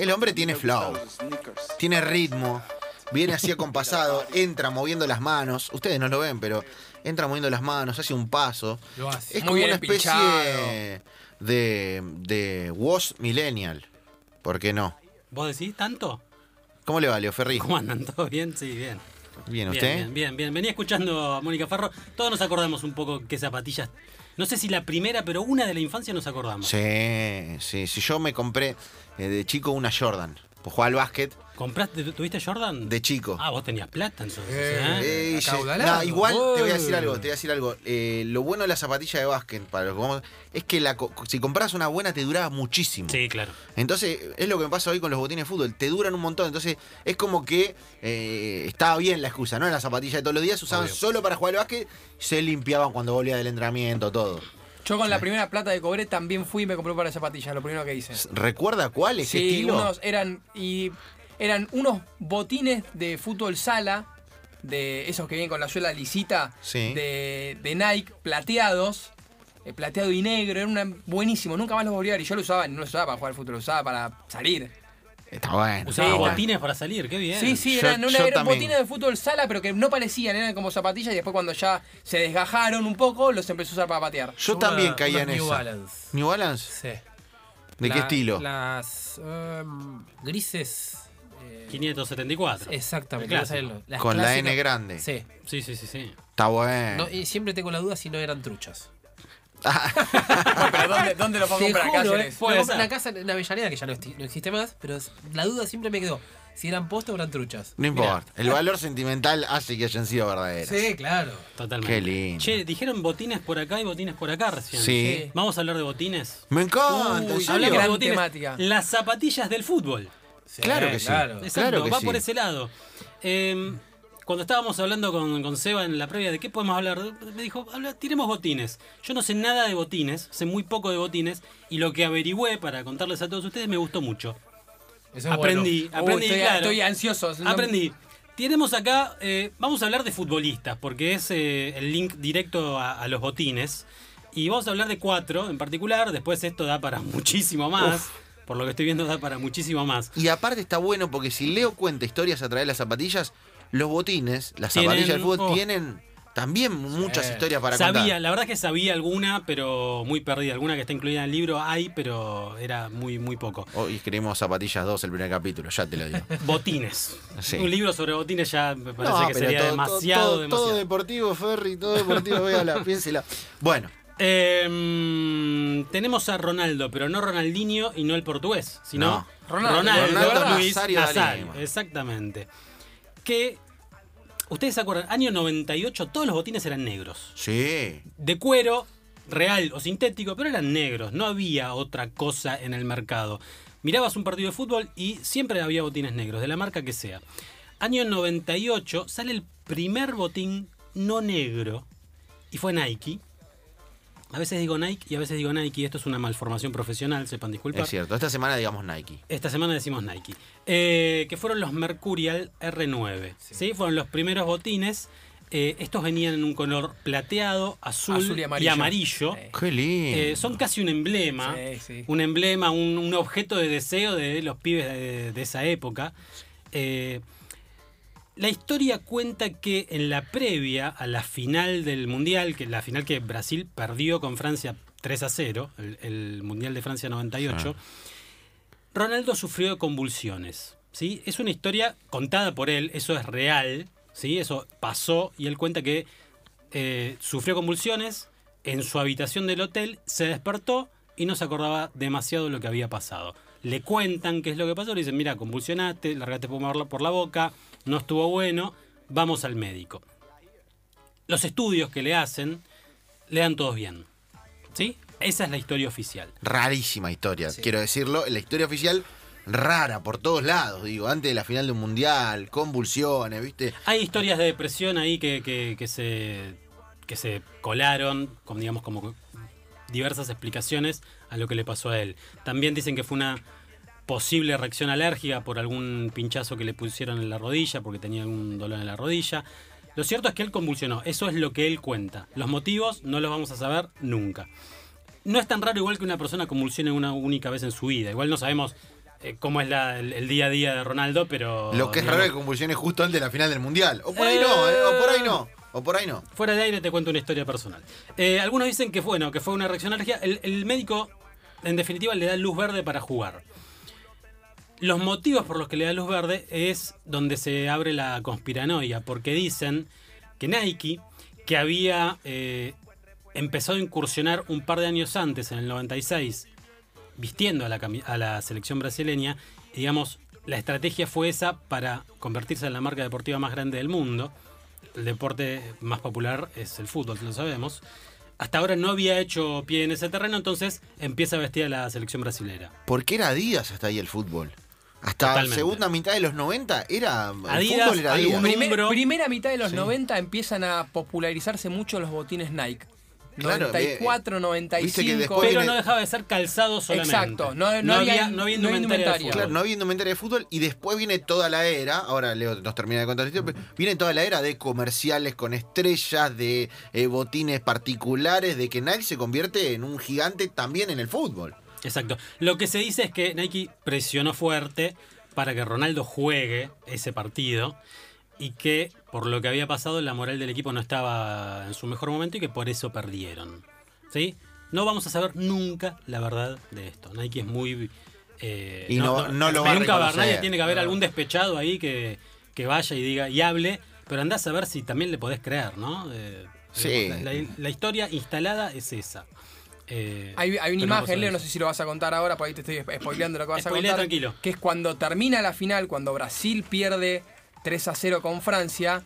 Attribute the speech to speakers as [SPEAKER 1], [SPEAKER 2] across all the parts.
[SPEAKER 1] El hombre tiene flow, tiene ritmo, viene así acompasado, entra moviendo las manos. Ustedes no lo ven, pero entra moviendo las manos, hace un paso.
[SPEAKER 2] Lo hace.
[SPEAKER 1] Es
[SPEAKER 3] Muy
[SPEAKER 1] como
[SPEAKER 3] bien
[SPEAKER 1] una especie de, de Wash Millennial. ¿Por qué no?
[SPEAKER 4] ¿Vos decís tanto?
[SPEAKER 1] ¿Cómo le va, Leo Ferri?
[SPEAKER 4] ¿Cómo andan? ¿Todo bien? Sí, bien.
[SPEAKER 1] Bien,
[SPEAKER 4] Bien,
[SPEAKER 1] ¿usted?
[SPEAKER 4] bien, bien, bien. Venía escuchando a Mónica Farro. Todos nos acordamos un poco qué zapatillas. No sé si la primera, pero una de la infancia nos acordamos.
[SPEAKER 1] Sí, sí, sí. Yo me compré eh, de chico una Jordan. Pues jugaba al básquet
[SPEAKER 4] ¿Compraste, tuviste Jordan?
[SPEAKER 1] de chico.
[SPEAKER 4] Ah, vos tenías plata entonces.
[SPEAKER 2] Eh,
[SPEAKER 4] ¿eh?
[SPEAKER 1] Eh. No, igual te voy a decir algo, te voy a decir algo. Eh, lo bueno de la zapatilla de básquet, para los es que la, si compras una buena te duraba muchísimo.
[SPEAKER 4] Sí, claro.
[SPEAKER 1] Entonces, es lo que me pasa hoy con los botines de fútbol, te duran un montón. Entonces, es como que eh, estaba bien la excusa, ¿no? Las zapatillas de todos los días se usaban
[SPEAKER 4] Obvio.
[SPEAKER 1] solo para jugar al básquet, se limpiaban cuando volvía del entrenamiento, todo.
[SPEAKER 3] Yo con la primera plata que cobré también fui y me compré un par de zapatillas, lo primero que hice.
[SPEAKER 1] ¿Recuerda cuál? ¿Ese
[SPEAKER 3] Sí,
[SPEAKER 1] estilo?
[SPEAKER 3] unos eran y eran unos botines de fútbol sala, de esos que vienen con la suela lisita,
[SPEAKER 1] Sí.
[SPEAKER 3] de, de Nike, plateados, eh, plateado y negro, eran una- buenísimos, nunca más los volví a ver y yo lo usaba, no lo usaba para jugar al fútbol, lo usaba para salir.
[SPEAKER 1] Está bueno.
[SPEAKER 4] Usaba botines para salir, qué bien.
[SPEAKER 3] Sí, sí,
[SPEAKER 1] Yo-
[SPEAKER 3] eran, una-
[SPEAKER 1] yo
[SPEAKER 3] eran botines de fútbol sala, pero que no parecían, eran como zapatillas y después cuando ya se desgajaron un poco, los empecé a usar para patear.
[SPEAKER 1] Yo
[SPEAKER 2] Una-
[SPEAKER 1] también caía en
[SPEAKER 2] unos New
[SPEAKER 1] eso.
[SPEAKER 2] Balance.
[SPEAKER 1] ¿New Balance?
[SPEAKER 2] Sí.
[SPEAKER 1] ¿De
[SPEAKER 2] La-
[SPEAKER 1] qué estilo?
[SPEAKER 2] Las em, grises. Eh,
[SPEAKER 4] 574.
[SPEAKER 2] Exactamente.
[SPEAKER 4] El clásico.
[SPEAKER 2] Las
[SPEAKER 1] Con la N grande.
[SPEAKER 2] Sí.
[SPEAKER 4] Sí, sí, sí, sí.
[SPEAKER 1] Está bueno.
[SPEAKER 2] No, y siempre tengo la duda si no eran truchas.
[SPEAKER 3] pero ¿dónde, dónde lo puedo
[SPEAKER 2] Te
[SPEAKER 3] comprar?
[SPEAKER 2] juro,
[SPEAKER 3] Cáceres?
[SPEAKER 2] eh, compré una casa en Avellaneda que ya no, esti- no existe más, pero la duda siempre me quedó. Si eran posta o eran truchas.
[SPEAKER 1] No importa. El valor sentimental hace que hayan sido verdaderas.
[SPEAKER 2] Sí, claro.
[SPEAKER 4] Totalmente.
[SPEAKER 1] Qué lindo.
[SPEAKER 4] Che, dijeron botines por acá y botines por acá recién.
[SPEAKER 1] Sí.
[SPEAKER 4] Vamos a hablar de botines.
[SPEAKER 1] Me encanta. ¿en
[SPEAKER 3] Uy,
[SPEAKER 1] serio?
[SPEAKER 4] Hablamos
[SPEAKER 3] gran
[SPEAKER 4] de botines.
[SPEAKER 3] temática.
[SPEAKER 4] Las zapatillas del fútbol.
[SPEAKER 2] Sí,
[SPEAKER 1] Claro que sí.
[SPEAKER 2] Claro.
[SPEAKER 4] Exacto,
[SPEAKER 1] Claro que
[SPEAKER 4] va
[SPEAKER 1] sí.
[SPEAKER 4] por ese lado. Eh, cuando estábamos hablando con, con Seba en la previa de qué podemos hablar, me dijo, habla, tiremos botines. Yo no sé nada de botines, sé muy poco de botines, y lo que averigüé para contarles a todos ustedes me gustó mucho.
[SPEAKER 2] Eso es
[SPEAKER 4] aprendí,
[SPEAKER 2] bueno.
[SPEAKER 4] aprendí,
[SPEAKER 3] Uy, estoy,
[SPEAKER 4] claro.
[SPEAKER 3] estoy ansioso. no-
[SPEAKER 4] Aprendí. Tenemos acá, eh, vamos a hablar de futbolistas, porque es eh, el link directo a, a los botines. Y vamos a hablar de cuatro en particular, después esto da para muchísimo más. Por lo que estoy viendo da para muchísimo más.
[SPEAKER 1] Y aparte está bueno porque si Leo cuenta historias a través de las zapatillas, los botines, las
[SPEAKER 4] Tienen-
[SPEAKER 1] zapatillas del fútbol,
[SPEAKER 4] oh.
[SPEAKER 1] tienen también muchas historias para
[SPEAKER 4] sabía,
[SPEAKER 1] contar.
[SPEAKER 4] la verdad que sabía alguna, pero muy perdida. Alguna que está incluida en el libro hay, pero era muy, muy poco.
[SPEAKER 1] Hoy escribimos Zapatillas 2, el primer capítulo, ya te lo digo.
[SPEAKER 4] Botines.
[SPEAKER 1] Sí.
[SPEAKER 4] Un libro sobre botines ya me parece
[SPEAKER 1] No,
[SPEAKER 4] que sería
[SPEAKER 1] todo-
[SPEAKER 4] demasiado,
[SPEAKER 1] todo, todo
[SPEAKER 4] demasiado.
[SPEAKER 1] deportivo, Ferry, todo deportivo, véala, piénsela. Bueno,
[SPEAKER 4] Eh, tenemos a Ronaldo, pero no Ronaldinho y no el portugués, sino
[SPEAKER 1] No.
[SPEAKER 3] Ronaldo.
[SPEAKER 4] Ronaldo,
[SPEAKER 1] Ronaldo
[SPEAKER 4] Luis
[SPEAKER 1] Nazario.
[SPEAKER 4] Exactamente. Que, ustedes se acuerdan, año 98 todos los botines eran negros.
[SPEAKER 1] sí.
[SPEAKER 4] De cuero, real o sintético, pero eran negros. No había otra cosa en el mercado. Mirabas un partido de fútbol y siempre había botines negros, de la marca que sea. Año 98 sale el primer botín no negro y fue Nike. A veces digo Nike y a veces digo Nike. Esto es una malformación profesional, sepan disculpar.
[SPEAKER 1] Es cierto. Esta semana digamos Nike.
[SPEAKER 4] Esta semana decimos Nike. Eh, que fueron los Mercurial R9. ¿sí? Fueron los primeros botines. Eh, estos venían en un color plateado, azul,
[SPEAKER 3] Azul y amarillo.
[SPEAKER 4] amarillo.
[SPEAKER 3] Sí.
[SPEAKER 1] Qué lindo.
[SPEAKER 4] Eh, son casi un emblema.
[SPEAKER 3] Sí, sí.
[SPEAKER 4] Un emblema, un, un objeto de deseo de los pibes de, de esa época. Eh, la historia cuenta que en la previa a la final del Mundial, que la final que Brasil perdió con Francia 3 a 0, el, el Mundial de Francia 98, Ronaldo sufrió de convulsiones. ¿sí? Es una historia contada por él, eso es real, ¿sí? eso pasó y él cuenta que eh, sufrió convulsiones en su habitación del hotel, se despertó y no se acordaba demasiado de lo que había pasado. Le cuentan qué es lo que pasó, le dicen, mira, convulsionaste, largaste por la- boca, no estuvo bueno, vamos al médico. Los estudios que le hacen, le dan todos bien. ¿Sí? Esa es la historia oficial.
[SPEAKER 1] Rarísima historia, quiero decirlo. La historia oficial, rara por todos lados. Digo, antes de la final de un mundial, convulsiones, ¿viste?
[SPEAKER 4] Hay historias de depresión ahí que, que- que se, que se colaron, como, digamos, como diversas explicaciones a lo que le pasó a él. También dicen que fue una posible reacción alérgica por algún pinchazo que le pusieron en la rodilla, porque tenía algún dolor en la rodilla. Lo cierto es que él convulsionó, eso es lo que él cuenta. Los motivos no los vamos a saber nunca. No es tan raro igual que una persona convulsione una única vez en su vida. Igual no sabemos eh, cómo es la- el, el día a día de Ronaldo, pero...
[SPEAKER 1] Lo que es
[SPEAKER 4] digamos,
[SPEAKER 1] raro es que convulsiones justo antes de la final del mundial. O por ahí no, eh, o por ahí no. O por ahí no.
[SPEAKER 4] Fuera de aire te cuento una historia personal. Eh, algunos dicen que bueno, que fue una reacción alérgica. El, médico, en definitiva, le da luz verde para jugar. Los motivos por los que le da luz verde es donde se abre la conspiranoia, porque dicen que Nike, que había eh, empezado a incursionar un par de años antes, en el 96, vistiendo a la, a la selección brasileña, digamos, la estrategia fue esa para convertirse en la marca deportiva más grande del mundo. El deporte más popular es el fútbol, lo sabemos. Hasta ahora no había hecho pie en ese terreno, entonces empieza a vestir a la selección brasilera.
[SPEAKER 1] Porque era Adidas hasta ahí el fútbol. Hasta la segunda mitad de los 90 era. El
[SPEAKER 4] Adidas,
[SPEAKER 1] fútbol era Adidas.
[SPEAKER 3] Primer- primera mitad de los
[SPEAKER 1] Sí.
[SPEAKER 3] 90 empiezan a popularizarse mucho los botines Nike.
[SPEAKER 1] Claro,
[SPEAKER 3] 94,
[SPEAKER 1] eh,
[SPEAKER 3] 95.
[SPEAKER 1] viste que después
[SPEAKER 4] Pero
[SPEAKER 1] viene-
[SPEAKER 4] no dejaba de ser calzado solamente.
[SPEAKER 3] Exacto, no- no había-
[SPEAKER 4] no había
[SPEAKER 3] no había
[SPEAKER 4] indumentaria de.
[SPEAKER 1] Claro, no había indumentaria de fútbol y después viene toda la era, ahora Leo nos termina de contar historia, pero viene toda la era de comerciales con estrellas, de eh, botines particulares, de que Nike se convierte en un gigante también en el fútbol.
[SPEAKER 4] Exacto. Lo que se dice es que Nike presionó fuerte para que Ronaldo juegue ese partido y que por lo que había pasado la moral del equipo no estaba en su mejor momento y que por eso perdieron. ¿Sí? No vamos a saber nunca la verdad de esto. Nike es muy... eh,
[SPEAKER 1] Y no- no lo va a
[SPEAKER 4] Nunca va-
[SPEAKER 1] reconocer.
[SPEAKER 4] nadie tiene que haber
[SPEAKER 1] No.
[SPEAKER 4] algún despechado ahí que, que vaya y diga y hable, pero andás a ver si también le podés creer, ¿no? Eh,
[SPEAKER 1] Sí.
[SPEAKER 4] La, la- la historia instalada es esa. Eh,
[SPEAKER 3] Hay, hay una
[SPEAKER 4] no
[SPEAKER 3] imagen, Leo, no sé si lo vas a contar ahora, por ahí te estoy spoileando lo que vas a contar.
[SPEAKER 4] tranquilo.
[SPEAKER 3] Que es cuando termina la final, cuando Brasil pierde 3 a 0 con Francia,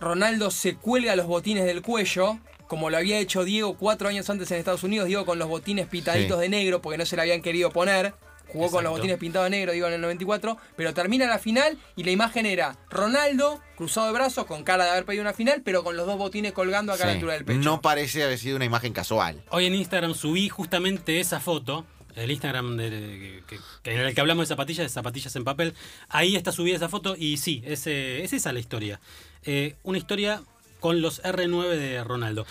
[SPEAKER 3] Ronaldo se cuelga los botines del cuello, como lo había hecho Diego cuatro años antes en Estados Unidos, Diego con los botines pintaditos
[SPEAKER 1] Sí.
[SPEAKER 3] de negro, porque no se le habían querido poner. Jugó con los botines pintados de negro, digo, en el 94, pero termina la final y la imagen era Ronaldo cruzado de brazos, con cara de haber pedido una final, pero con los dos botines colgando acá a la altura del pecho.
[SPEAKER 1] No parece haber sido una imagen casual.
[SPEAKER 4] Hoy en Instagram subí justamente esa foto, el Instagram de- que, que- en el que hablamos de zapatillas, de zapatillas en papel. Ahí está subida esa foto y sí, es, eh, es esa la historia. Eh, una historia con los R9 de Ronaldo.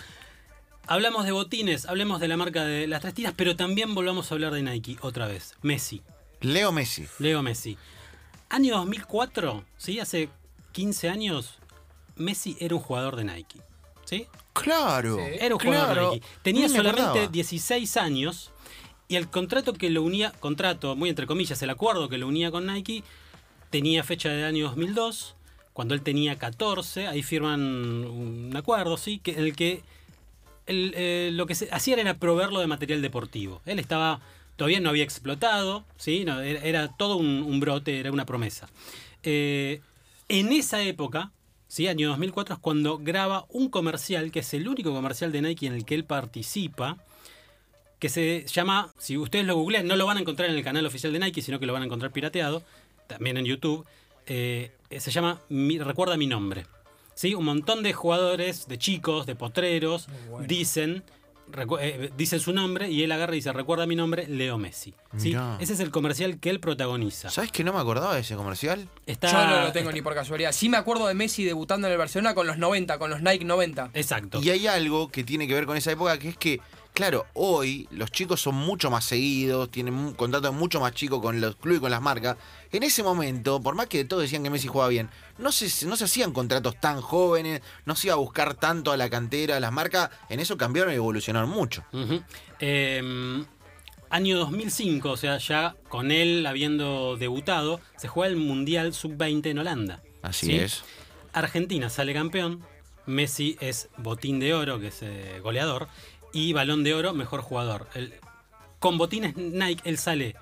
[SPEAKER 4] Hablamos de botines, hablemos de la marca de las tres tiras, pero también volvamos a hablar de Nike otra vez. Messi,
[SPEAKER 1] Leo Messi.
[SPEAKER 4] Leo Messi. Año 2004, ¿sí? Hace 15 años, Messi era un jugador de Nike. ¿Sí?
[SPEAKER 1] Claro.
[SPEAKER 3] Sí.
[SPEAKER 4] Era un jugador
[SPEAKER 1] claro.
[SPEAKER 4] de Nike. Tenía solamente
[SPEAKER 1] acordaba.
[SPEAKER 4] 16 años y el contrato que lo unía, contrato, muy entre comillas, el acuerdo que lo unía con Nike, tenía fecha del año 2002, cuando él tenía 14, ahí firman un acuerdo, ¿sí? Que, en el que eh, lo que se hacían era proveerlo de material deportivo. Él estaba, todavía no había explotado, ¿sí? Era, todo un, un brote, era una promesa. Eh, en esa época, ¿sí? año 2004, es cuando graba un comercial, que es el único comercial de Nike en el que él participa, que se llama, si ustedes lo googlean, no lo van a encontrar en el canal oficial de Nike, sino que lo van a encontrar pirateado, también en YouTube, eh, se llama Mi- Recuerda mi nombre. ¿Sí? Un montón de jugadores, de chicos, de potreros, dicen, recu- eh, dicen su nombre y él agarra y dice, recuerda mi nombre, Leo Messi. Ese es el comercial que él protagoniza.
[SPEAKER 1] ¿Sabes que no me acordaba de ese comercial?
[SPEAKER 4] Está,
[SPEAKER 3] Yo no lo tengo
[SPEAKER 4] está-
[SPEAKER 3] ni por casualidad. Sí me acuerdo de Messi debutando en el Barcelona con los 90, con los Nike 90.
[SPEAKER 4] Exacto.
[SPEAKER 1] Y hay algo que tiene que ver con esa época, que es que, claro, hoy los chicos son mucho más seguidos, tienen un contrato mucho más chico con los clubes y con las marcas. En ese momento, por más que todos decían que Messi jugaba bien, no se, no se hacían contratos tan jóvenes, no se iba a buscar tanto a la cantera, a las marcas. En eso cambiaron y evolucionaron mucho.
[SPEAKER 4] Eh, año 2005, o sea, ya con él habiendo debutado, se juega el Mundial Sub-20 en Holanda.
[SPEAKER 1] Así
[SPEAKER 4] ¿sí?
[SPEAKER 1] es.
[SPEAKER 4] Argentina sale campeón, Messi es botín de oro, que es eh, goleador, y balón de oro, mejor jugador. El- con botines Nike, él sale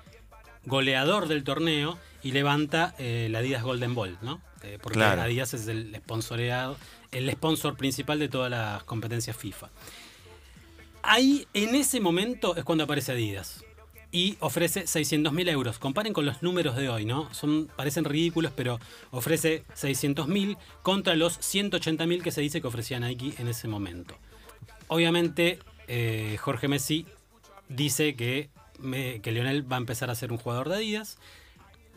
[SPEAKER 4] goleador del torneo y levanta eh, la Adidas Golden Ball, ¿no? Eh, porque
[SPEAKER 1] Claro.
[SPEAKER 4] Adidas es el sponsoreado, el sponsor principal de todas las competencias FIFA. Ahí, en ese momento, es cuando aparece Adidas. Y ofrece 600 mil euros. Comparen con los números de hoy, ¿no? Son, parecen ridículos, pero ofrece 600 mil contra los 180 mil que se dice que ofrecía Nike en ese momento. Obviamente, eh, Jorge Messi dice que, Lionel va a empezar a ser un jugador de Adidas.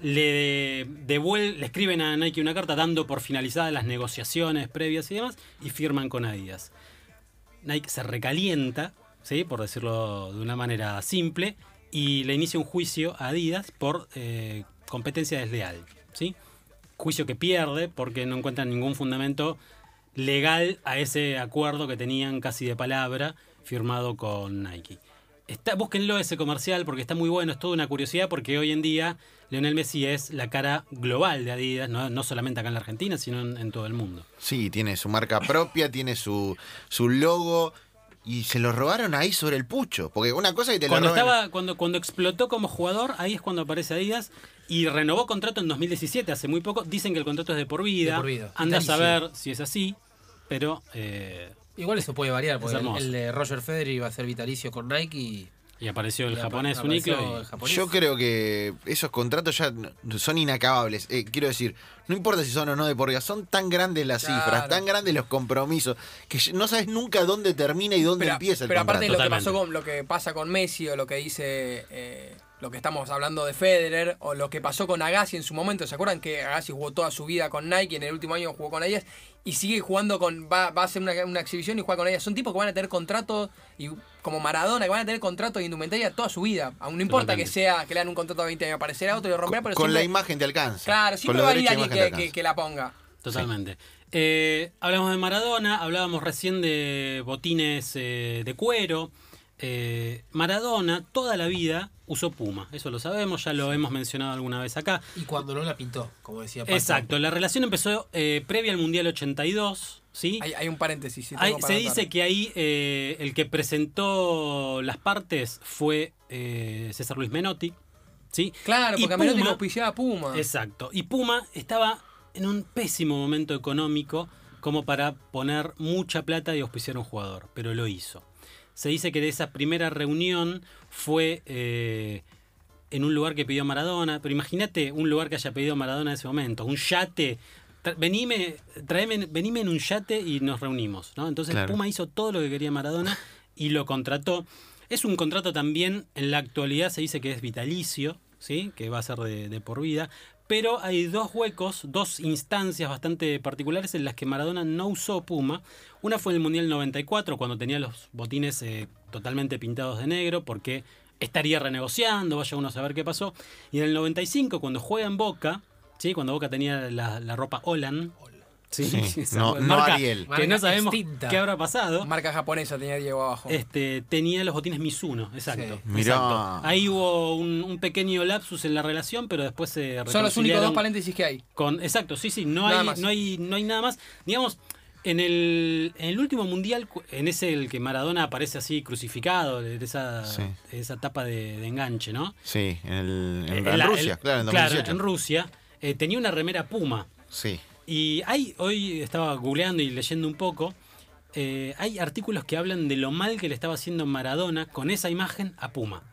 [SPEAKER 4] Le, le escriben a Nike una carta dando por finalizadas las negociaciones previas y demás y firman con Adidas. Nike se recalienta, ¿sí? por decirlo de una manera simple, y le inicia un juicio a Adidas por eh, competencia desleal. ¿sí? Juicio que pierde porque no encuentran ningún fundamento legal a ese acuerdo que tenían casi de palabra firmado con Nike. Está, búsquenlo ese comercial porque está muy bueno, es toda una curiosidad porque hoy en día Lionel Messi es la cara global de Adidas, no, no solamente acá en la Argentina, sino en, en todo el mundo.
[SPEAKER 1] Sí, tiene su marca propia, tiene su, su logo. Y se lo robaron ahí sobre el pucho. Porque una cosa es que te
[SPEAKER 4] Cuando,
[SPEAKER 1] lo roben-
[SPEAKER 4] estaba, cuando, cuando explotó como jugador, ahí es cuando aparece Adidas y renovó contrato en 2017, hace muy poco. Dicen que el contrato es de por vida.
[SPEAKER 2] De por vida.
[SPEAKER 4] Anda a saber si es así, pero... eh,
[SPEAKER 2] Igual eso puede variar, porque el, de Roger Federer iba a ser vitalicio con Nike y.
[SPEAKER 4] y apareció el
[SPEAKER 2] y
[SPEAKER 4] japonés
[SPEAKER 2] apareció
[SPEAKER 4] Uniqlo. y-
[SPEAKER 2] japonés.
[SPEAKER 1] Yo creo que esos contratos ya no- son inacabables. Eh, quiero decir, no importa si son o no de por vida, son tan grandes las
[SPEAKER 3] Claro.
[SPEAKER 1] cifras, tan grandes los compromisos, que no sabes nunca dónde termina y dónde
[SPEAKER 3] Pero,
[SPEAKER 1] empieza el
[SPEAKER 3] pero aparte de
[SPEAKER 1] contrato.
[SPEAKER 3] lo que, pasó con, lo que pasa con Messi o lo que dice eh, lo que estamos hablando de Federer o lo que pasó con Agassi en su momento, ¿se acuerdan que Agassi jugó toda su vida con Nike, en el último año jugó con Adidas y sigue jugando con va, va a hacer una, una exhibición y juega con Adidas? Son tipos que van a tener contratos y como Maradona que van a tener contratos de indumentaria toda su vida, aún no importa que sea que le dan un contrato de 20 años, aparecerá otro y lo romperá, pero
[SPEAKER 1] con la imagen te alcanza.
[SPEAKER 3] Claro, siempre va a alguien que, que la ponga.
[SPEAKER 4] Totalmente. Eh, hablamos de Maradona, hablábamos recién de botines eh, de cuero. Eh, Maradona toda la vida usó Puma, eso lo sabemos, ya lo hemos mencionado alguna vez acá.
[SPEAKER 2] Y cuando no la pintó, como decía Paco.
[SPEAKER 4] Exacto, la relación empezó eh, previa al Mundial 82, ¿sí?
[SPEAKER 3] Hay, hay un paréntesis.
[SPEAKER 4] Hay- se dice que ahí eh, el que presentó las partes fue César Luis Menotti, ¿sí?
[SPEAKER 3] Claro,
[SPEAKER 4] Y
[SPEAKER 3] porque a Menotti lo auspiciaba Puma.
[SPEAKER 4] Exacto. Y Puma estaba en un pésimo momento económico como para poner mucha plata y auspiciar a un jugador, pero lo hizo. Se dice que de esa primera reunión fue eh, en un lugar que pidió Maradona, pero imagínate un lugar que haya pedido Maradona en ese momento, un yate. Tra- Venime, traeme, venime en un yate y nos reunimos, ¿no? Entonces
[SPEAKER 1] Claro.
[SPEAKER 4] Puma hizo todo lo que quería Maradona y lo contrató. Es un contrato también, en la actualidad se dice que es vitalicio, ¿sí? Que va a ser de, de por vida. Pero hay dos huecos, dos instancias bastante particulares en las que Maradona no usó Puma. Una fue en el Mundial 94, cuando tenía los botines eh, totalmente pintados de negro, porque estaría renegociando, vaya uno a saber qué pasó. Y en el 95, cuando juega en Boca, ¿sí? cuando Boca tenía la, la ropa Olan, ¿sí?
[SPEAKER 1] Sí, no- no
[SPEAKER 4] marca
[SPEAKER 1] Ariel.
[SPEAKER 4] Que no sabemos
[SPEAKER 2] extinta.
[SPEAKER 4] qué habrá pasado.
[SPEAKER 3] Marca japonesa tenía Diego abajo.
[SPEAKER 4] Este, tenía los botines Mizuno, exacto.
[SPEAKER 2] Sí.
[SPEAKER 1] Mirá.
[SPEAKER 4] exacto. Ahí hubo un, un pequeño lapsus en la relación, pero después se
[SPEAKER 3] Son los únicos dos paréntesis que hay.
[SPEAKER 4] con exacto, sí, sí, no
[SPEAKER 3] Nada
[SPEAKER 4] hay
[SPEAKER 3] más.
[SPEAKER 4] no hay no hay nada más. Digamos en el, en el último mundial, en ese el que Maradona aparece así crucificado, de esa,
[SPEAKER 1] Sí.
[SPEAKER 4] de esa etapa de, de enganche, ¿no?
[SPEAKER 1] Sí, en, el- en-
[SPEAKER 4] Eh,
[SPEAKER 1] en
[SPEAKER 4] la-
[SPEAKER 1] Rusia,
[SPEAKER 4] el-
[SPEAKER 1] claro, en 2018.
[SPEAKER 4] en Rusia. eh, tenía una remera Puma.
[SPEAKER 1] Sí.
[SPEAKER 4] Y hay, hoy estaba googleando y leyendo un poco, eh, hay artículos que hablan de lo mal que le estaba haciendo Maradona con esa imagen a Puma.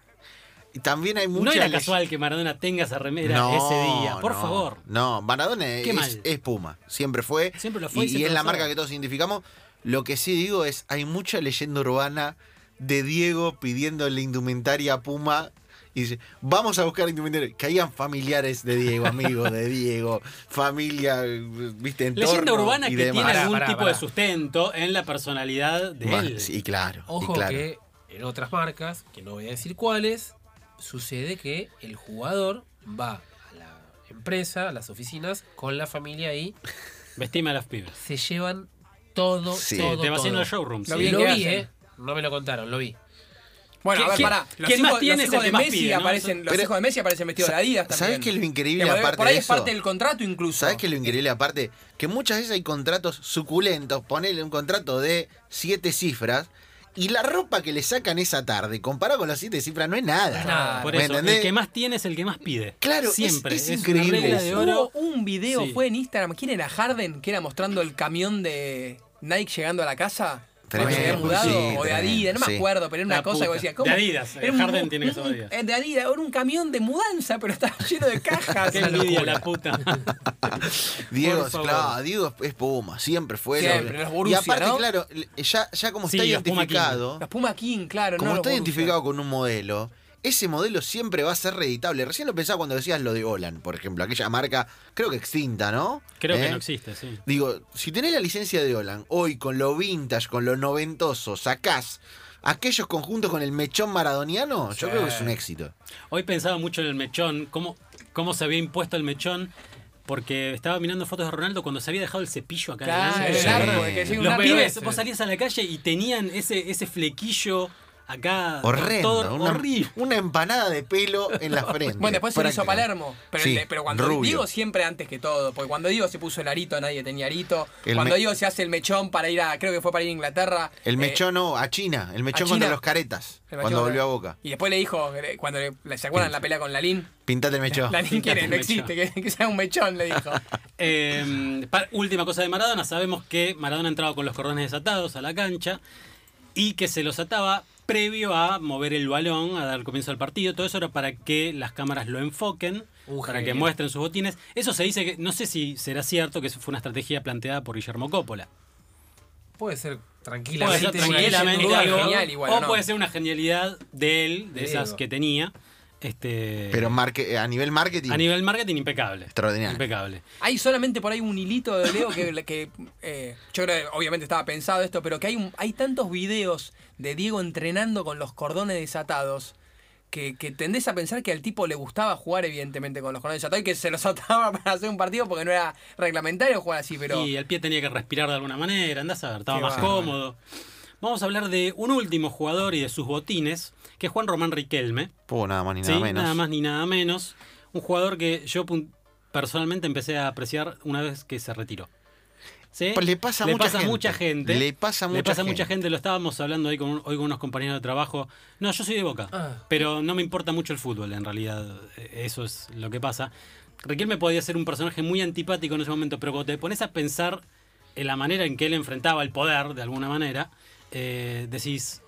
[SPEAKER 1] Y también hay mucha
[SPEAKER 4] no era casual que Maradona tenga esa remera
[SPEAKER 1] No,
[SPEAKER 4] ese día, por
[SPEAKER 1] no,
[SPEAKER 4] favor.
[SPEAKER 1] No, Maradona es, Puma. Siempre fue.
[SPEAKER 4] Siempre lo fue y
[SPEAKER 1] Y, y
[SPEAKER 4] siempre
[SPEAKER 1] es la marca que todos identificamos. Lo que sí digo es, hay mucha leyenda urbana de Diego pidiendo la indumentaria a Puma. Y dice, vamos a buscar indumentaria. Caían familiares de Diego, amigos de Diego, familia, viste, entorno
[SPEAKER 4] Leyenda urbana
[SPEAKER 1] y
[SPEAKER 4] que
[SPEAKER 1] demás.
[SPEAKER 4] tiene algún
[SPEAKER 2] pará,
[SPEAKER 4] tipo
[SPEAKER 2] pará.
[SPEAKER 4] de sustento en la personalidad de él.
[SPEAKER 1] Sí, claro. y
[SPEAKER 2] Ojo
[SPEAKER 1] claro.
[SPEAKER 2] que en otras marcas, que no voy a decir cuáles, sucede que el jugador va a la empresa, a las oficinas, con la familia y
[SPEAKER 4] Vestime a los pibes.
[SPEAKER 2] se llevan todo,
[SPEAKER 1] Sí.
[SPEAKER 2] todo,
[SPEAKER 4] Te va haciendo el showroom.
[SPEAKER 3] Lo
[SPEAKER 4] sí.
[SPEAKER 3] bien
[SPEAKER 2] lo vi. ¿eh? No me lo contaron, lo vi.
[SPEAKER 3] Bueno, a
[SPEAKER 4] ¿Qui-
[SPEAKER 3] ver,
[SPEAKER 4] quién-
[SPEAKER 3] pará. Los
[SPEAKER 4] quién
[SPEAKER 3] hijos,
[SPEAKER 4] más tiene
[SPEAKER 3] los hijos de Messi
[SPEAKER 4] pide, ¿no?
[SPEAKER 3] aparecen, los
[SPEAKER 1] Pero-
[SPEAKER 3] hijos de Messi aparecen vestidos de Adidas
[SPEAKER 1] ¿sabés
[SPEAKER 3] también.
[SPEAKER 1] qué es lo increíble aparte
[SPEAKER 3] Por ahí
[SPEAKER 1] de
[SPEAKER 3] es
[SPEAKER 1] eso?
[SPEAKER 3] parte del contrato incluso.
[SPEAKER 1] ¿Sabes qué es lo increíble aparte? Que muchas veces hay contratos suculentos, ponele un contrato de siete cifras, y la ropa que le sacan esa tarde, comparado con las siete cifras, no es nada.
[SPEAKER 3] Nada.
[SPEAKER 4] Por
[SPEAKER 1] ¿Me
[SPEAKER 4] eso,
[SPEAKER 1] entendés?
[SPEAKER 4] el que más tiene es el que más pide.
[SPEAKER 1] Claro, es-
[SPEAKER 4] siempre.
[SPEAKER 1] es
[SPEAKER 4] una
[SPEAKER 1] increíble
[SPEAKER 4] regla de
[SPEAKER 1] eso.
[SPEAKER 4] oro.
[SPEAKER 3] Hubo un video,
[SPEAKER 4] Sí.
[SPEAKER 3] fue en Instagram. ¿Quién era Harden? Que era mostrando el camión de Nike llegando a la casa.
[SPEAKER 1] Tremendo,
[SPEAKER 3] mudado,
[SPEAKER 1] sí,
[SPEAKER 3] o de Adidas, no me
[SPEAKER 1] sí.
[SPEAKER 3] acuerdo, pero era una
[SPEAKER 4] La
[SPEAKER 3] cosa que decía,
[SPEAKER 4] De
[SPEAKER 3] ¿cómo?
[SPEAKER 4] Adidas,
[SPEAKER 3] Era un-
[SPEAKER 4] Harden tiene que ser de
[SPEAKER 3] un-
[SPEAKER 4] Adidas.
[SPEAKER 3] De Adidas, era un camión de mudanza, pero estaba lleno de cajas.
[SPEAKER 4] Qué envidia la puta.
[SPEAKER 1] Diego, claro, Diego es Puma, siempre fue.
[SPEAKER 3] Siempre, los Borussia,
[SPEAKER 1] y aparte,
[SPEAKER 3] ¿no?
[SPEAKER 1] claro, ya, ya como
[SPEAKER 4] Sí,
[SPEAKER 1] está
[SPEAKER 4] los Puma King.
[SPEAKER 1] identificado,
[SPEAKER 3] Los Puma King, claro.
[SPEAKER 1] como
[SPEAKER 3] no
[SPEAKER 1] está identificado con un modelo, ese modelo siempre va a ser reeditable. Recién lo pensaba cuando decías lo de Olan, por ejemplo, aquella marca, creo que extinta, ¿no?
[SPEAKER 4] Creo que
[SPEAKER 1] ¿Eh?
[SPEAKER 4] no existe, sí.
[SPEAKER 1] Digo, si tenés la licencia de Olan, hoy con lo vintage, con lo noventoso, sacás aquellos conjuntos con el mechón maradoniano, yo creo que es un éxito.
[SPEAKER 4] Hoy pensaba mucho en el mechón, cómo, cómo se había impuesto el mechón, porque estaba mirando fotos de Ronaldo cuando se había dejado el cepillo acá
[SPEAKER 3] Claro,
[SPEAKER 1] Sí.
[SPEAKER 3] que
[SPEAKER 4] Los pibes, vos salías a la calle y tenían ese, ese flequillo acá.
[SPEAKER 1] Horrendo.
[SPEAKER 4] todo
[SPEAKER 1] una,
[SPEAKER 4] horrible.
[SPEAKER 1] una empanada de pelo en la frente.
[SPEAKER 3] Bueno, después se lo hizo. Palermo. Pero,
[SPEAKER 1] Sí,
[SPEAKER 3] el de- pero cuando
[SPEAKER 1] rubio.
[SPEAKER 3] Diego siempre antes que todo. Porque cuando Diego se puso el arito, nadie tenía arito.
[SPEAKER 1] El
[SPEAKER 3] cuando
[SPEAKER 1] me-
[SPEAKER 3] Diego se hace el mechón para ir a. Creo que fue para ir a Inglaterra.
[SPEAKER 1] El
[SPEAKER 3] eh,
[SPEAKER 1] mechón no, a China. El mechón contra los caretas.
[SPEAKER 3] el
[SPEAKER 1] Cuando volvió a Boca.
[SPEAKER 3] Y después le dijo, cuando le, ¿se acuerdan la pelea con Lalín?
[SPEAKER 1] Pintate el mechón.
[SPEAKER 3] Lalín quiere, no existe, que, que sea un mechón, le dijo.
[SPEAKER 4] Eh, pa- última cosa de Maradona, sabemos que Maradona entraba con los cordones desatados a la cancha y que se los ataba previo a mover el balón, a dar comienzo al partido. Todo eso era para que las cámaras lo enfoquen, para que muestren sus botines. Eso se dice que, no sé si será cierto que eso fue una estrategia planteada por Guillermo Coppola.
[SPEAKER 2] Puede ser
[SPEAKER 4] Puede
[SPEAKER 2] tranquilamente.
[SPEAKER 4] ser algo-
[SPEAKER 3] genial igual,
[SPEAKER 4] o
[SPEAKER 3] ¿no?
[SPEAKER 4] puede ser una genialidad de él, de esas que tenía. Este,
[SPEAKER 1] Pero marque- a nivel marketing.
[SPEAKER 4] a nivel marketing impecable.
[SPEAKER 1] Extraordinario.
[SPEAKER 4] Impecable.
[SPEAKER 3] Hay solamente por ahí un hilito de Leo que, que, eh, yo creo que obviamente estaba pensado esto, pero que hay, un- hay tantos videos de Diego entrenando con los cordones desatados que, que tendés a pensar que al tipo le gustaba jugar evidentemente con los cordones desatados y que se los ataba para hacer un partido porque no era reglamentario jugar así, pero...
[SPEAKER 4] Y el pie tenía que respirar de alguna manera, andás a ver, estaba
[SPEAKER 3] Qué
[SPEAKER 4] más cómodo. Vamos a hablar de un último jugador y de sus botines, que es Juan Román Riquelme.
[SPEAKER 1] Pudo nada más ni nada
[SPEAKER 4] ¿sí?
[SPEAKER 1] menos.
[SPEAKER 4] Nada más ni nada menos. Un jugador que yo personalmente empecé a apreciar una vez que se retiró. ¿Sí?
[SPEAKER 1] Pues le pasa a mucha gente.
[SPEAKER 4] mucha gente.
[SPEAKER 1] Le pasa a
[SPEAKER 4] Le
[SPEAKER 1] mucha
[SPEAKER 4] pasa a mucha
[SPEAKER 1] gente.
[SPEAKER 4] gente. Lo estábamos hablando hoy con, hoy con unos compañeros de trabajo. No, yo soy de Boca.
[SPEAKER 2] Ah.
[SPEAKER 4] Pero no me importa mucho el fútbol, en realidad. Eh, Eso es lo que pasa. Riquelme podía ser un personaje muy antipático en ese momento, pero cuando te pones a pensar en la manera en que él enfrentaba el poder, de alguna manera, eh, decís,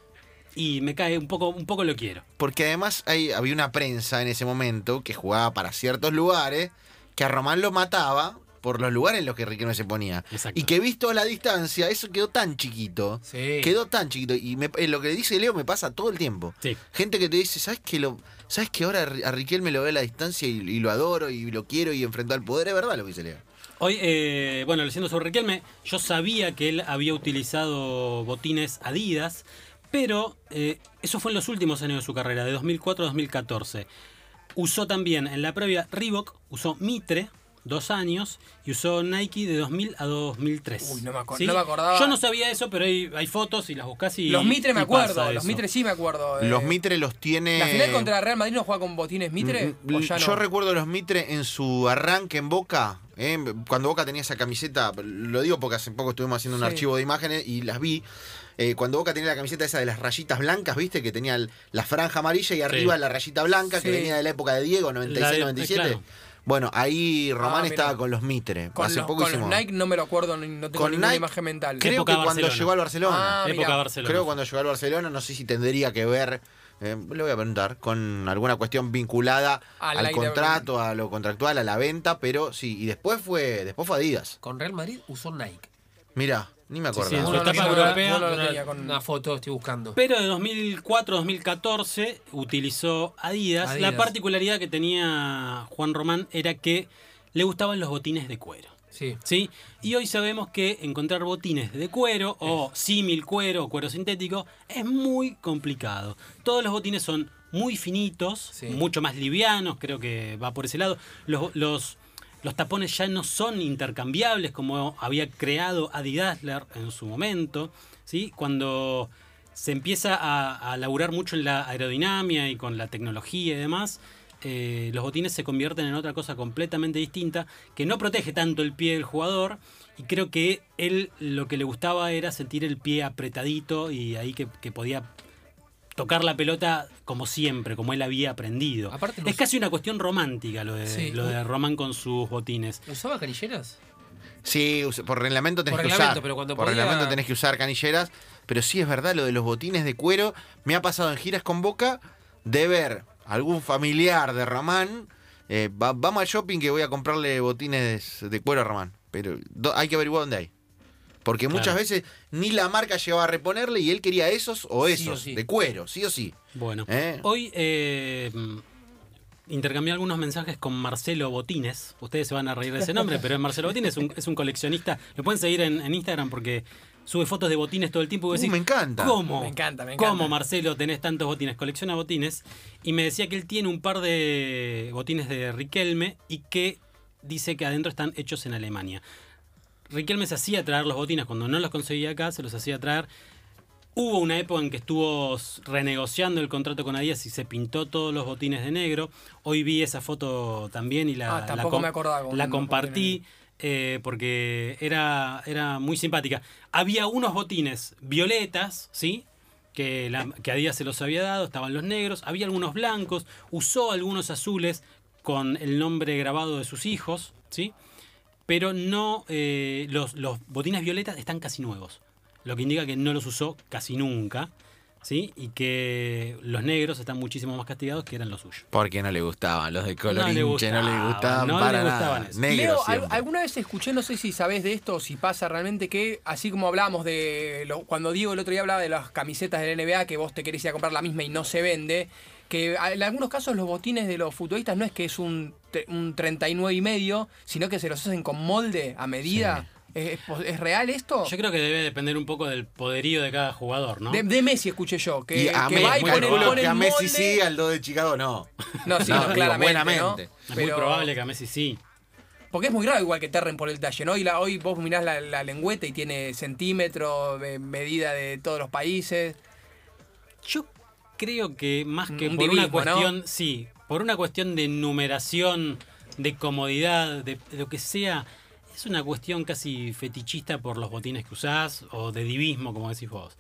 [SPEAKER 4] y me cae un poco, un poco lo quiero.
[SPEAKER 1] Porque además hay, había una prensa en ese momento que jugaba para ciertos lugares, que a Román lo mataba por los lugares en los que Riquelme se ponía.
[SPEAKER 4] Exacto.
[SPEAKER 1] Y que visto a la distancia, eso quedó tan chiquito.
[SPEAKER 2] Sí.
[SPEAKER 1] Quedó tan chiquito. Y me- eh, lo que dice Leo me pasa todo el tiempo.
[SPEAKER 4] Sí.
[SPEAKER 1] Gente que te dice, ¿sabes que lo, ¿sabes que ahora a Riquelme lo ve a la distancia y, y lo adoro y lo quiero y enfrentó al poder? Es verdad lo que dice Leo.
[SPEAKER 4] Hoy, eh, bueno, leyendo sobre Riquelme, yo sabía que él había utilizado botines Adidas, pero eh, eso fue en los últimos años de su carrera, de 2004 a 2014. Usó también en la previa Reebok, usó Mitre, dos años, y usó Nike de 2000 a 2003.
[SPEAKER 3] Uy, no me no me acordaba.
[SPEAKER 4] Yo no sabía eso, pero hay, hay fotos y las buscas y.
[SPEAKER 3] los Mitre me acuerdo, los. Mitre sí me acuerdo. eh.
[SPEAKER 1] Los Mitre los tiene...
[SPEAKER 3] ¿La final contra Real Madrid no juega con botines Mitre?
[SPEAKER 1] Mm,
[SPEAKER 3] ¿O ya no?
[SPEAKER 1] Yo recuerdo los Mitre en su arranque en Boca, ¿eh? cuando Boca tenía esa camiseta, lo digo porque hace poco estuvimos haciendo un
[SPEAKER 3] Sí.
[SPEAKER 1] archivo de imágenes y las vi. eh, cuando Boca tenía la camiseta esa de las rayitas blancas, ¿viste? Que tenía el- la franja amarilla y arriba la rayita blanca, que venía de la época de Diego,
[SPEAKER 4] La de-
[SPEAKER 1] 96-97.
[SPEAKER 4] claro.
[SPEAKER 1] Bueno, ahí Román
[SPEAKER 3] Ah, mira.
[SPEAKER 1] estaba con los Mitre.
[SPEAKER 3] Con,
[SPEAKER 1] hace
[SPEAKER 3] los,
[SPEAKER 1] poco
[SPEAKER 3] con los
[SPEAKER 1] hicimos-
[SPEAKER 3] Nike no me lo acuerdo, ni- no tengo
[SPEAKER 1] Con
[SPEAKER 3] ninguna
[SPEAKER 1] Nike,
[SPEAKER 3] imagen mental.
[SPEAKER 1] Creo
[SPEAKER 4] Época
[SPEAKER 1] que cuando llegó al Barcelona.
[SPEAKER 3] Ah,
[SPEAKER 4] Época. Barcelona.
[SPEAKER 1] Creo que cuando llegó al Barcelona, no sé si tendría que ver, eh, le voy a preguntar, con alguna cuestión vinculada
[SPEAKER 3] Al
[SPEAKER 1] contrato, a lo contractual, a la venta, pero sí, y después fue, después fue Adidas.
[SPEAKER 2] Con Real Madrid usó Nike.
[SPEAKER 1] Mira, ni me
[SPEAKER 4] Sí,
[SPEAKER 1] acordaba.
[SPEAKER 4] sí, en su
[SPEAKER 3] No, no,
[SPEAKER 4] etapa
[SPEAKER 3] no,
[SPEAKER 4] europea.
[SPEAKER 3] no, no,
[SPEAKER 2] una,
[SPEAKER 3] tenía con-
[SPEAKER 2] una foto estoy buscando.
[SPEAKER 4] Pero de 2004-2014 utilizó Adidas. La particularidad que tenía Juan Román era que le gustaban los botines de cuero.
[SPEAKER 2] Sí.
[SPEAKER 4] ¿Sí? Y hoy sabemos que encontrar botines de cuero o símil cuero o cuero sintético es muy complicado. Todos los botines son muy finitos,
[SPEAKER 2] Sí.
[SPEAKER 4] mucho más livianos, creo que va por ese lado. Los, los, los tapones ya no son intercambiables como había creado Adidasler en su momento. ¿sí? Cuando se empieza a, a laburar mucho en la aerodinámica y con la tecnología y demás, eh, los botines se convierten en otra cosa completamente distinta que no protege tanto el pie del jugador y creo que él lo que le gustaba era sentir el pie apretadito y ahí que, que podía tocar la pelota como siempre, como él había aprendido.
[SPEAKER 2] Aparte
[SPEAKER 4] es casi una cuestión romántica lo de,
[SPEAKER 2] Sí.
[SPEAKER 4] lo de Román con sus botines.
[SPEAKER 2] ¿Usaba canilleras?
[SPEAKER 1] Sí, por reglamento tenés
[SPEAKER 2] Por
[SPEAKER 1] que
[SPEAKER 2] reglamento,
[SPEAKER 1] usar.
[SPEAKER 2] pero cuando
[SPEAKER 1] por
[SPEAKER 2] podía-
[SPEAKER 1] reglamento tenés que usar canilleras. Pero sí es verdad lo de los botines de cuero. Me ha pasado en giras con Boca de ver algún familiar de Román. eh, va- vamos al shopping que voy a comprarle botines de cuero a Román. Pero do- hay que averiguar dónde hay. Porque muchas veces ni la marca llegaba a reponerle y él quería esos o
[SPEAKER 2] Sí o
[SPEAKER 1] esos,
[SPEAKER 2] sí.
[SPEAKER 1] de cuero, sí o sí.
[SPEAKER 4] Bueno,
[SPEAKER 1] ¿Eh?
[SPEAKER 4] hoy eh, intercambié algunos mensajes con Marcelo Botines. Ustedes se van a reír de ese nombre, pero es Marcelo Botines, es un, es un coleccionista. Lo pueden seguir en, en Instagram porque sube fotos de botines todo el tiempo. Y
[SPEAKER 1] Uh,
[SPEAKER 4] decís,
[SPEAKER 1] me encanta.
[SPEAKER 4] ¿Cómo?
[SPEAKER 3] Me encanta, me encanta.
[SPEAKER 4] ¿Cómo, Marcelo, tenés tantos botines? Colecciona botines. Y me decía que él tiene un par de botines de Riquelme y que dice que adentro están hechos en Alemania. Riquelme se hacía traer los botines cuando no los conseguía acá, se los hacía traer. Hubo una época en que estuvo renegociando el contrato con Adidas y se pintó todos los botines de negro. Hoy vi esa foto también y la,
[SPEAKER 3] Ah,
[SPEAKER 4] la
[SPEAKER 3] tampoco
[SPEAKER 4] com-
[SPEAKER 3] me acordaba con
[SPEAKER 4] la
[SPEAKER 3] los
[SPEAKER 4] compartí eh, porque era, era muy simpática. Había unos botines violetas, ¿sí? Que, la, que Adidas se los había dado, estaban los negros, había algunos blancos, usó algunos azules con el nombre grabado de sus hijos, ¿sí? Pero no, eh, los, los botines violetas están casi nuevos, lo que indica que no los usó casi nunca, ¿sí? Y que los negros están muchísimo más castigados que eran los suyos.
[SPEAKER 1] Porque no le gustaban los de color
[SPEAKER 4] No le
[SPEAKER 1] hinche, no le
[SPEAKER 4] gustaban,
[SPEAKER 1] gustaban
[SPEAKER 4] no le gustaban
[SPEAKER 1] nada.
[SPEAKER 4] eso.
[SPEAKER 1] Negro
[SPEAKER 3] Leo, alguna vez escuché, no sé si sabés de esto o si pasa realmente que, así como hablábamos de lo- cuando Diego el otro día hablaba de las camisetas del NBA, que vos te querés ir a comprar la misma y no se vende, que en algunos casos los botines de los futbolistas no es que es un, un 39 y medio, sino que se los hacen con molde a medida. ¿Es, es pos- es real esto?
[SPEAKER 4] Yo creo que debe depender un poco del poderío de cada jugador, ¿no?
[SPEAKER 3] De, de Messi escuché yo, que,
[SPEAKER 1] y a,
[SPEAKER 3] que
[SPEAKER 1] Messi,
[SPEAKER 3] va y pone,
[SPEAKER 1] que a Messi
[SPEAKER 3] molde.
[SPEAKER 1] sí, al 2 de Chicago no.
[SPEAKER 3] No, sí,
[SPEAKER 1] No,
[SPEAKER 3] no,
[SPEAKER 1] digo,
[SPEAKER 3] claramente, ¿no?
[SPEAKER 4] Es muy probable que a Messi sí.
[SPEAKER 3] Porque es muy grave igual que Terren por el talle, ¿no? Y la, hoy vos mirás la, la lengüeta y tiene centímetros, de medida de todos los países.
[SPEAKER 4] Yo creo que más que
[SPEAKER 3] Un
[SPEAKER 4] por una cuestión, sí, por una cuestión de numeración, de comodidad, de, de lo que sea, es una cuestión casi fetichista por los botines que usás o de divismo, como decís vos.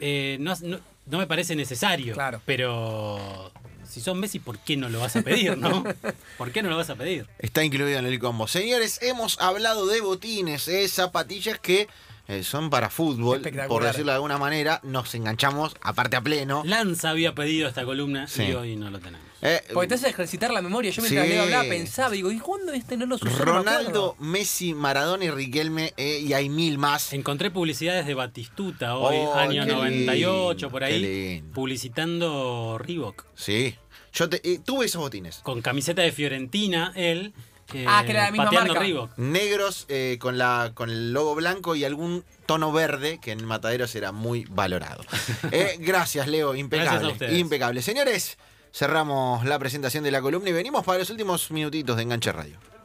[SPEAKER 4] Eh, no, no- no me parece necesario,
[SPEAKER 3] Claro.
[SPEAKER 4] pero si son Messi, ¿por qué no lo vas a pedir, no? ¿Por qué no lo vas a pedir?
[SPEAKER 1] Está incluido en el combo. Señores, hemos hablado de botines, eh, zapatillas que eh, son para fútbol, por decirlo de alguna manera. Nos enganchamos, aparte a pleno.
[SPEAKER 4] Lanza había pedido esta columna
[SPEAKER 1] Sí.
[SPEAKER 4] y hoy no lo tenemos.
[SPEAKER 1] Eh,
[SPEAKER 3] Porque te hace ejercitar la memoria. Yo mientras
[SPEAKER 1] Sí.
[SPEAKER 3] Leo hablaba pensaba, digo, ¿y cuándo este usó? No me
[SPEAKER 1] Ronaldo. Messi, Maradona y Riquelme, eh, y hay mil más.
[SPEAKER 4] Encontré publicidades de Batistuta hoy,
[SPEAKER 1] Oh,
[SPEAKER 4] año
[SPEAKER 1] qué
[SPEAKER 4] 98,
[SPEAKER 1] lindo,
[SPEAKER 4] por ahí, publicitando Reebok.
[SPEAKER 1] Sí. Yo te- eh, tuve esos botines.
[SPEAKER 4] Con camiseta de Fiorentina, él. Eh,
[SPEAKER 3] Ah, que era la misma
[SPEAKER 4] pateando
[SPEAKER 3] marca.
[SPEAKER 4] Reebok.
[SPEAKER 1] Negros eh, con, la, con el logo blanco y algún tono verde que en Mataderos era muy valorado. Eh, gracias, Leo.
[SPEAKER 4] Gracias a
[SPEAKER 1] Impecable. impecable. Señores, cerramos la presentación de la columna y venimos para los últimos minutitos de Enganche Radio.